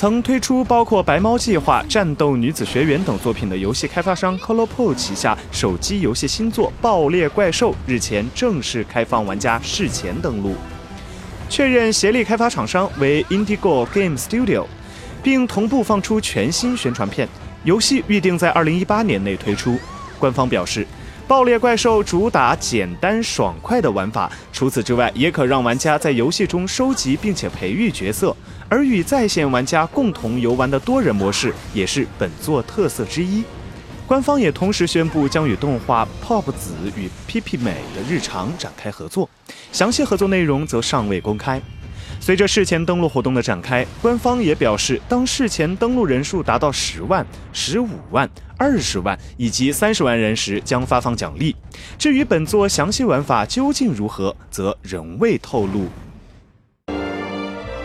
曾推出包括《白猫计划》《战斗女子学园》等作品的游戏开发商 ColorPo 旗下手机游戏新作《爆裂怪兽》日前正式开放玩家事前登录，确认协力开发厂商为 Indigo Game Studio，并同步放出全新宣传片。游戏预定在2018年内推出。官方表示。爆裂怪兽主打简单爽快的玩法，除此之外，也可让玩家在游戏中收集并且培育角色，而与在线玩家共同游玩的多人模式也是本作特色之一。官方也同时宣布将与动画 Pop 子与 P P 美的日常展开合作，详细合作内容则尚未公开。随着事前登录活动的展开，官方也表示，当事前登录人数达到十万、十五万、二十万以及三十万人时，将发放奖励。至于本作详细玩法究竟如何，则仍未透露。